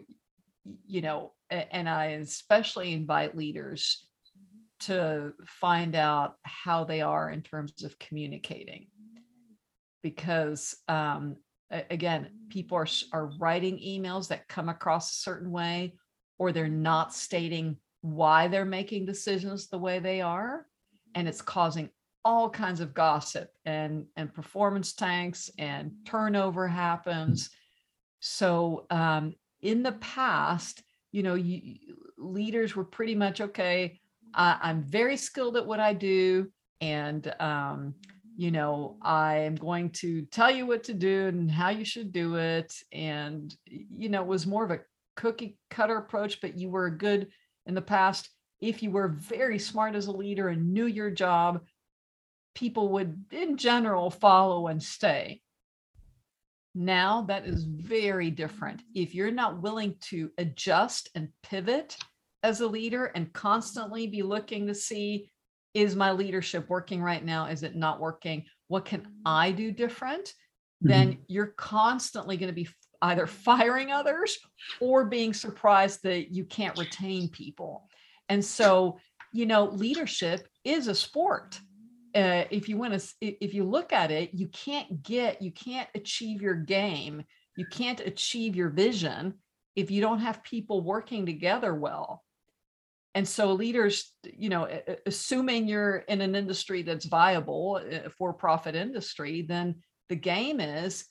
you know, and I especially invite leaders to find out how they are in terms of communicating. Because um, again, people are, are writing emails that come across a certain way or they're not stating why they're making decisions the way they are. And it's causing all kinds of gossip and and performance tanks and turnover happens. So um, in the past you know you, leaders were pretty much okay i'm very skilled at what i do. And um, you know i am going to tell you what to do and how you should do it. And you know it was more of a cookie cutter approach, but you were good in the past. If you were very smart as a leader and knew your job, people would, in general, follow and stay. Now that is very different. If you're not willing to adjust and pivot as a leader and constantly be looking to see is my leadership working right now? Is it not working? What can I do different? Mm-hmm. Then you're constantly going to be either firing others or being surprised that you can't retain people. And so, you know, leadership is a sport. Uh, if you want to, if you look at it, you can't get, you can't achieve your game, you can't achieve your vision if you don't have people working together well. And so, leaders, you know, assuming you're in an industry that's viable, a for profit industry, then the game is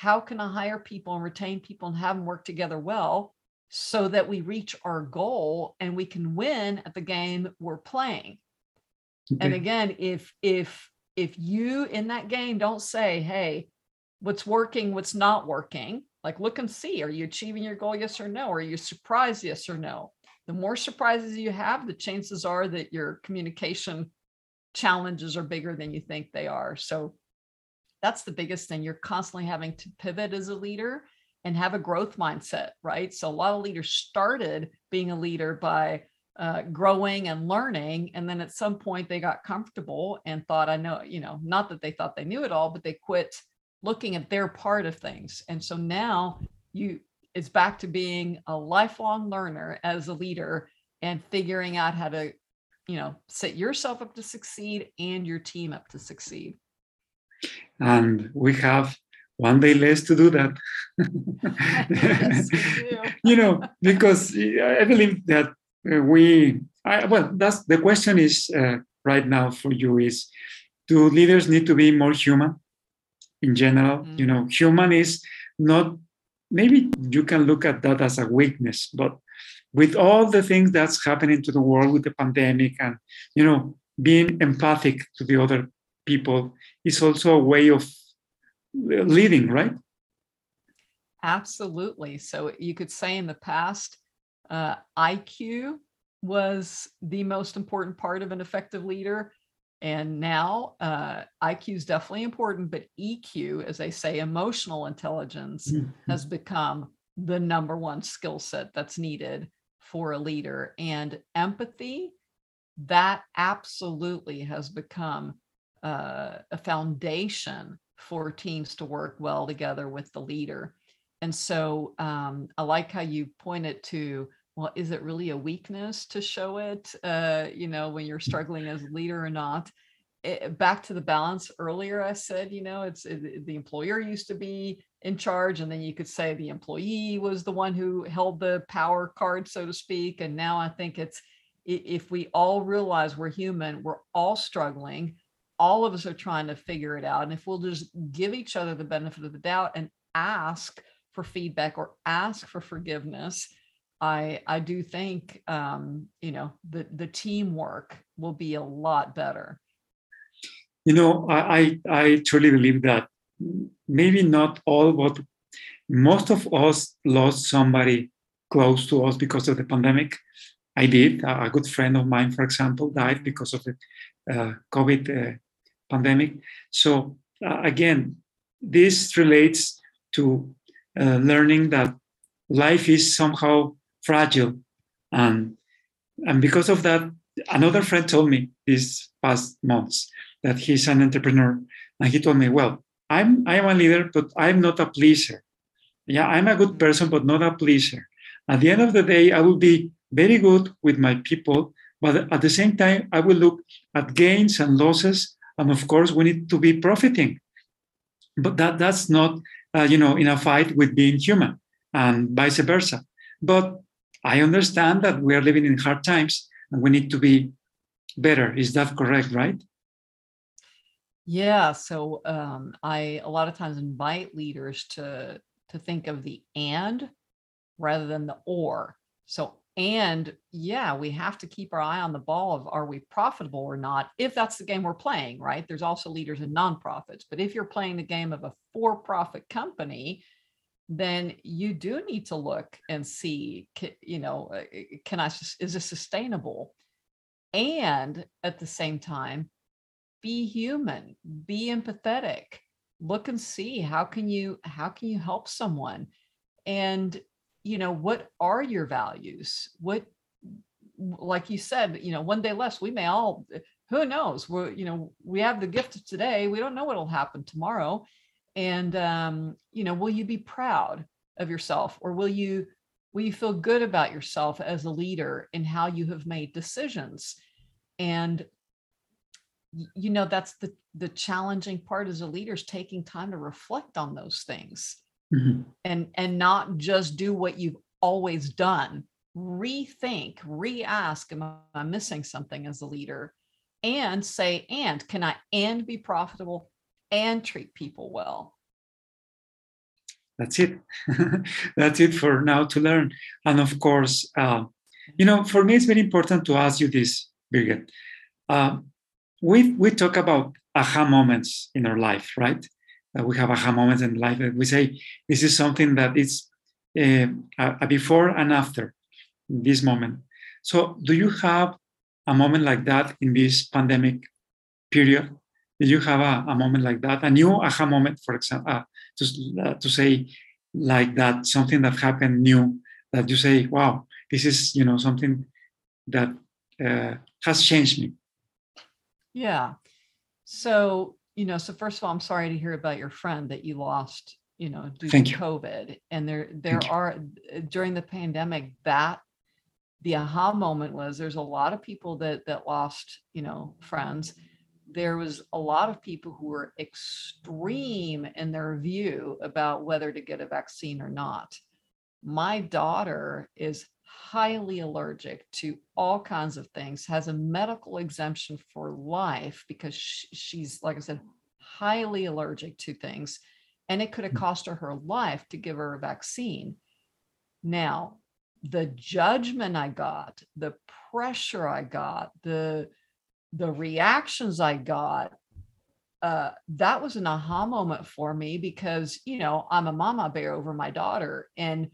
how can I hire people and retain people and have them work together well so that we reach our goal and we can win at the game we're playing. Okay. And again, if if if you in that game don't say, hey, what's working, what's not working. Like look and see, are you achieving your goal? Yes or no? Are you surprised? Yes or no? The more surprises you have, the chances are that your communication challenges are bigger than you think they are. So that's the biggest thing. You're constantly having to pivot as a leader and have a growth mindset, right? So a lot of leaders started being a leader by uh, growing and learning. And then at some point they got comfortable and thought, I know, you know, not that they thought they knew it all, but they quit looking at their part of things. And so now you, it's back to being a lifelong learner as a leader and figuring out how to, you know, set yourself up to succeed and your team up to succeed. And we have one day less to do that. yes, <laughs> you know, because I believe that we I, well that's the question is uh, right now for you is do leaders need to be more human in general mm-hmm. you know human is not maybe you can look at that as a weakness but with all the things that's happening to the world with the pandemic and you know being empathic to the other people is also a way of uh, leading right absolutely so you could say in the past uh, IQ was the most important part of an effective leader. And now uh, IQ is definitely important, but EQ, as they say, emotional intelligence mm-hmm. has become the number one skill set that's needed for a leader. And empathy, that absolutely has become uh, a foundation for teams to work well together with the leader. And so um, I like how you pointed to well, is it really a weakness to show it, uh, you know, when you're <laughs> struggling as a leader or not? It, eh, back to the balance earlier, I said, you know, it's it, the employer used to be in charge, and then you could say the employee was the one who held the power card, so to speak. And now I think it's if we all realize we're human, we're all struggling, all of us are trying to figure it out. And if we'll just give each other the benefit of the doubt and ask for feedback or ask for forgiveness, I I do think um, you know the the teamwork will be a lot better. You know, I I truly believe that maybe not all, but most of us lost somebody close to us because of the pandemic. I did. A good friend of mine, for example, died because of the uh, COVID uh, pandemic. So uh, again, this relates to uh, learning that life is somehow fragile. And, and because of that, another friend told me these past months that he's an entrepreneur. And he told me, well, I'm, I am a leader, but I'm not a pleaser. Yeah, I'm a good person, but not a pleaser. At the end of the day, I will be very good with my people, but at the same time, I will look at gains and losses. And of course, we need to be profiting. But that, that's not, uh, you know, in a fight with being human and vice versa. But I understand that we are living in hard times and we need to be better. Is that correct, right? Yeah. So um, I a lot of times invite leaders to to think of the and rather than the or. So and yeah, we have to keep our eye on the ball of are we profitable or not, if that's the game we're playing, right? There's also leaders in nonprofits, but if you're playing the game of a for-profit company, then you do need to look and see, you know, uh, can I, is this sustainable? And at the same time, be human, be empathetic, look and see how can you, how can you help someone? And, you know, what are your values? What, like you said, you know, one day less, we may all, who knows? We're, you know, we have the gift of today. We don't know what'll happen tomorrow and um, you know will you be proud of yourself or will you will you feel good about yourself as a leader in how you have made decisions and you know that's the the challenging part as a leader is taking time to reflect on those things mm-hmm. and and not just do what you've always done rethink re-ask am i missing something as a leader and say and can i and be profitable and treat people well. That's it. <laughs> That's it for now to learn. And of course, uh, you know, for me, it's very important to ask you this, Birgit. Uh, we we talk about aha moments in our life, right? We have aha moments in life that we say this is something that is uh, a before and after this moment. So, do you have a moment like that in this pandemic period? Did you have a, a moment like that, a new aha moment, for example, uh, to, uh, to say like that, something that happened new that you say, wow, this is, you know, something that uh, has changed me? Yeah. So, you know, so first of all, I'm sorry to hear about your friend that you lost, you know, due Thank to you. COVID. And there there Thank are eh, during the pandemic that the aha moment was there's a lot of people that that lost, you know, friends. There was a lot of people who were extreme in their view about whether to get a vaccine or not. My daughter is highly allergic to all kinds of things, has a medical exemption for life because sh- she's, like I said, highly allergic to things. And it could have cost her her life to give her a vaccine. Now, the judgment I got, the pressure I got, the the reactions I got, uh, that was an aha moment for me because you know I'm a mama bear over my daughter, and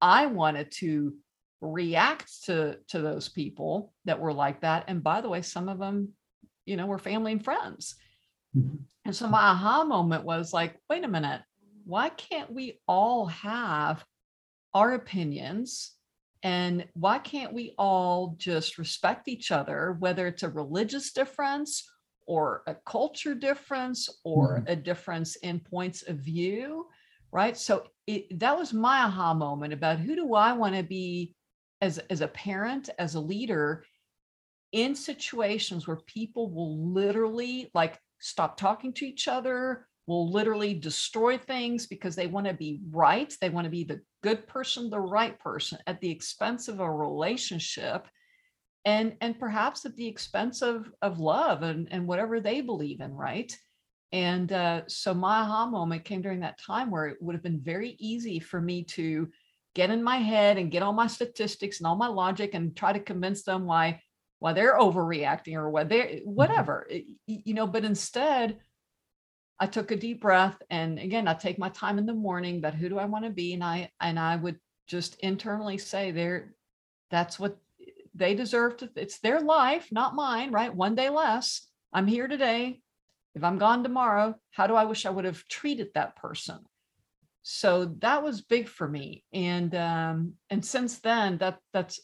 I wanted to react to to those people that were like that. And by the way some of them you know were family and friends. Mhm. and so my aha moment was like wait a minute why can't we all have our opinions? And why can't we all just respect each other whether it's a religious difference or a culture difference or a difference in points of view right? So it, that was my aha moment about who do i want to be as as a parent as a leader in situations where people will literally like stop talking to each other will literally destroy things because they want to be right they want to be the good person the right person at the expense of a relationship and and perhaps at the expense of of love and and whatever they believe in right? And uh, so my aha moment came during that time where it would have been very easy for me to get in my head and get all my statistics and all my logic and try to convince them why why they're overreacting or why they mm-hmm. whatever. It- y- you know but instead i took a deep breath and again i take my time in the morning but who do i want to be? And i and i would just internally say they're that's what they deserve to it's their life not mine right? One day less. I'm here today. If i'm gone tomorrow how do i wish i would have treated that person so that was big for me and um and since then that that's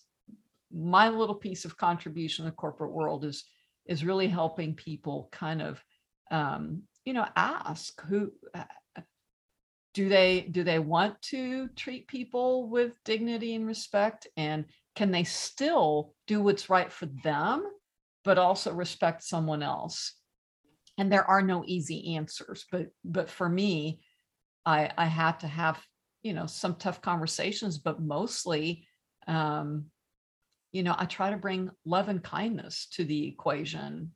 my little piece of contribution in the corporate world is is really helping people kind of um you know ask who uh, do they do they want to treat people with dignity and respect and can they still do what's right for them but also respect someone else? And there are no easy answers but but for me i i had to have you know some tough conversations but mostly um you know i try to bring love and kindness to the equation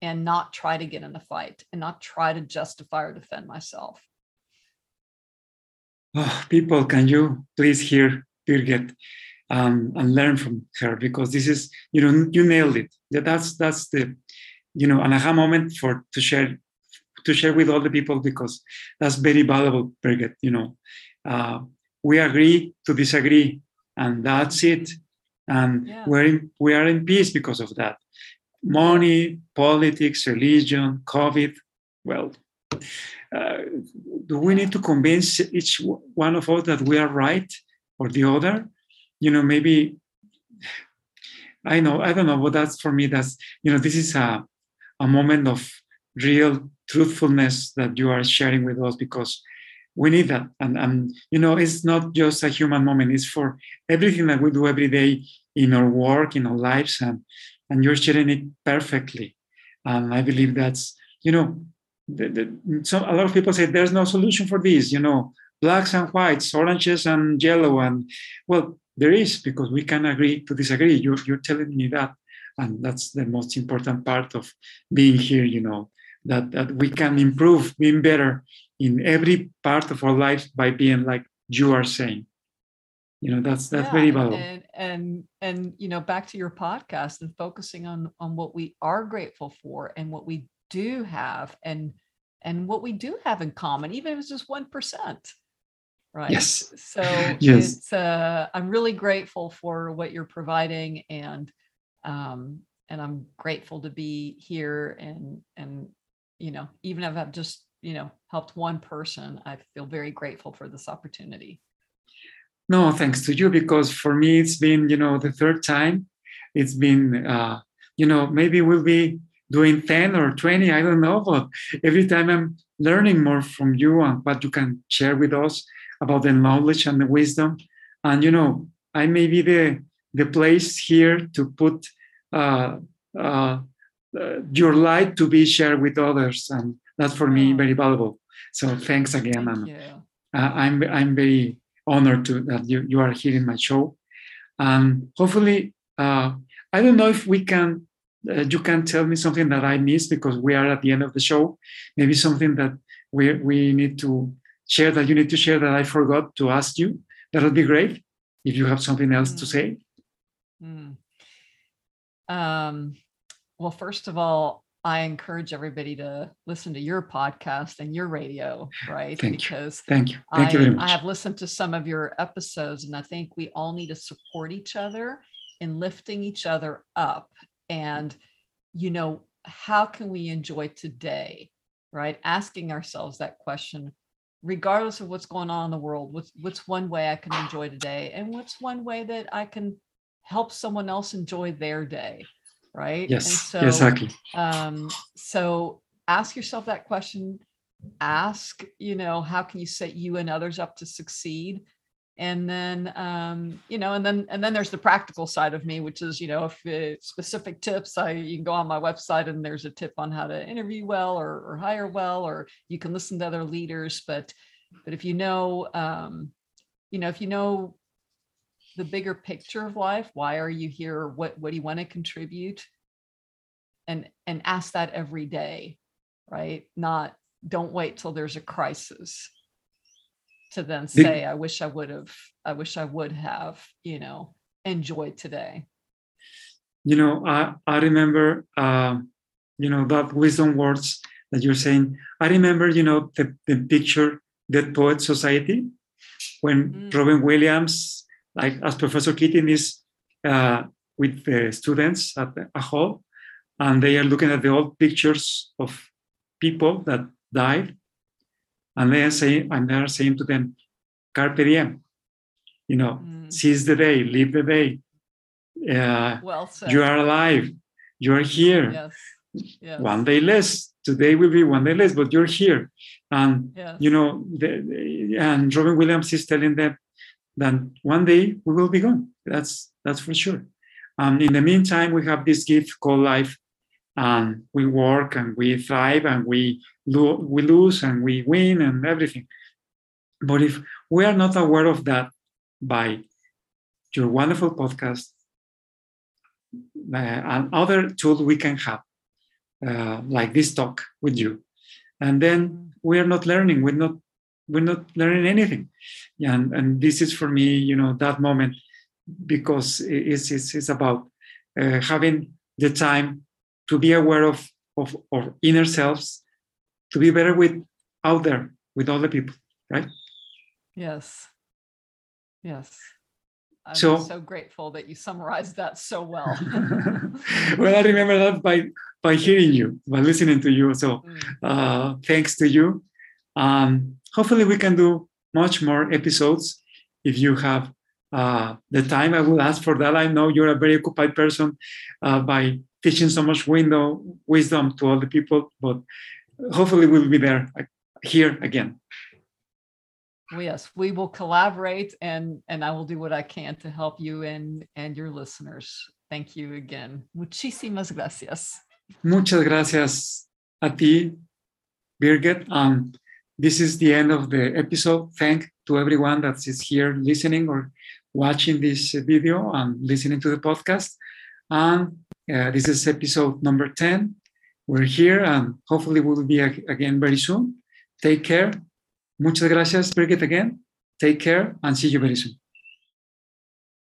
and not try to get in a fight and not try to justify or defend myself Oh, <sighs> people, can you please hear Birgit um, and learn from her because this is, you know, you nailed it. That's that's the, you know, an aha moment for to share to share with all the people because that's very valuable, Birgit. You know, uh, we agree to disagree, and that's it. And Yeah. we're in, we are in peace because of that. Money, politics, religion, COVID. Well, uh, do we need to convince each one of us that we are right or the other? You know, maybe I know, I don't know, but that's for me, that's, you know, this is a, a moment of real truthfulness that you are sharing with us because we need that. And, and, you know, it's not just a human moment, it's for everything that we do every day in our work, in our lives, and, and you're sharing it perfectly. And I believe that's, you know, the, the, so a lot of people say there's no solution for this, you know, blacks and whites, oranges and yellow. And well, there is because we can agree to disagree. You're, you're telling me that. And that's the most important part of being here, you know, that, that we can improve, being better in every part of our lives by being like you are saying. You know, that's that's Yeah, very and- valuable. and and and you know back to your podcast and focusing on on what we are grateful for and what we do have and and what we do have in common, even if it's just 1%. Right. Yes. So <laughs> yes. it's uh, I'm really grateful for what you're providing and um, and I'm grateful to be here and and you know, even if I've just, you know, helped one person, I feel very grateful for this opportunity. No, thanks to you, because for me it's been, you know, the third time. It's been uh, you know, maybe we'll be doing 10 or 20, I don't know, but every time I'm learning more from you and what you can share with us about the knowledge and the wisdom. And you know, I may be the the place here to put uh, uh, uh, your light to be shared with others, and that's for me very valuable. So thanks again, Thank and uh, I'm I'm very honored to that you, you are here in my show, and hopefully uh, I don't know if we can. Uh, you can tell me something that I missed because we are at the end of the show. Maybe something that we we need to share that you need to share that I forgot to ask you. That would be great if you have something else mm. to say. Mm. Um, well, first of all, I encourage everybody to listen to your podcast and your radio, right? Thank because you. Thank you. Thank I, you very much. I have listened to some of your episodes, and I think we all need to support each other in lifting each other up. And, you know, how can we enjoy today? Right? Asking ourselves that question, regardless of what's going on in the world, what's what's one way I can enjoy today? And what's one way that I can help someone else enjoy their day? Right? Yes, so, exactly. Um, so ask yourself that question. Ask, you know, how can you set you and others up to succeed? And then, um, you know, and then and then there's the practical side of me, which is, you know, if uh, specific tips, I you can go on my website and there's a tip on how to interview well or, or hire well, or you can listen to other leaders. But but if you know, um, you know, if you know the bigger picture of life why are you here? What what do you want to contribute? And and ask that every day right? Not don't wait till there's a crisis to then say i wish i would have i wish i would have you know enjoyed today. You know i i remember um you know that wisdom words that you're saying. I remember you know the, the picture dead poet society when mm. robin williams like as Professor Keating is uh, with the students at a hall, and they are looking at the old pictures of people that died, and they are saying, and they are saying to them, "Carpe diem," you know, mm. seize the day, live the day. Uh, well said. You are alive. You are here. Yes. Yes. One day less. Today will be one day less, but you're here. And yes. you know, the, and Robin Williams is telling them, then one day we will be gone. That's that's for sure. Um, in the meantime, we have this gift called life, and we work and we thrive and we lo- we lose and we win and everything. But if we are not aware of that by your wonderful podcast uh, and other tools we can have, uh, like this talk with you, and then we are not learning. We're not we're not learning anything and and this is for me you know that moment because it's it's, it's about uh, having the time to be aware of of our inner selves to be better with out there with other people right yes yes I'm so, so grateful that you summarized that so well. <laughs> well, I remember that by by hearing you, by listening to you. So, mm. uh, thanks to you. Um, hopefully, we can do much more episodes if you have uh, the time. I will ask for that. I know you're a very occupied person uh, by teaching so much window wisdom to all the people, but hopefully, we'll be there uh, here again. Yes, we will collaborate, and and I will do what I can to help you and and your listeners. Thank you again. Muchísimas gracias. Muchas gracias a ti, Birgit. Um, this is the end of the episode. Thank to everyone that is here listening or watching this video and listening to the podcast. And uh, this is episode number 10. We're here and hopefully we'll be again very soon. Take care. Muchas gracias, Birgit, again. Take care and see you very soon.